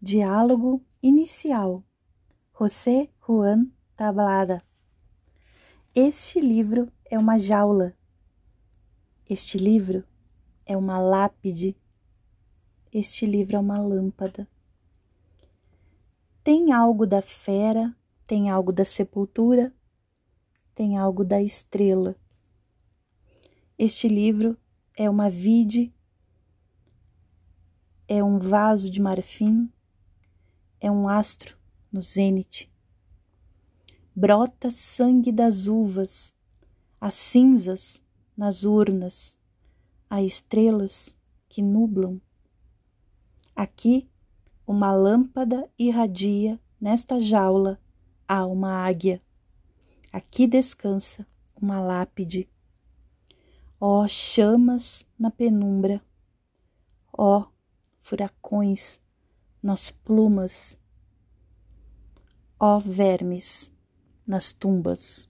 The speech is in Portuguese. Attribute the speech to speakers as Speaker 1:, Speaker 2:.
Speaker 1: Diálogo inicial. José Juan Tablada. Este livro é uma jaula. Este livro é uma lápide. Este livro é uma lâmpada. Tem algo da fera, tem algo da sepultura, tem algo da estrela. Este livro é uma vide, é um vaso de marfim, é um astro no zênite. Brota sangue das uvas, as cinzas nas urnas, há estrelas que nublam. Aqui uma lâmpada irradia, nesta jaula há uma águia. Aqui descansa uma lápide. Ó oh, chamas na penumbra, ó oh, furacões nas plumas, ó vermes nas tumbas.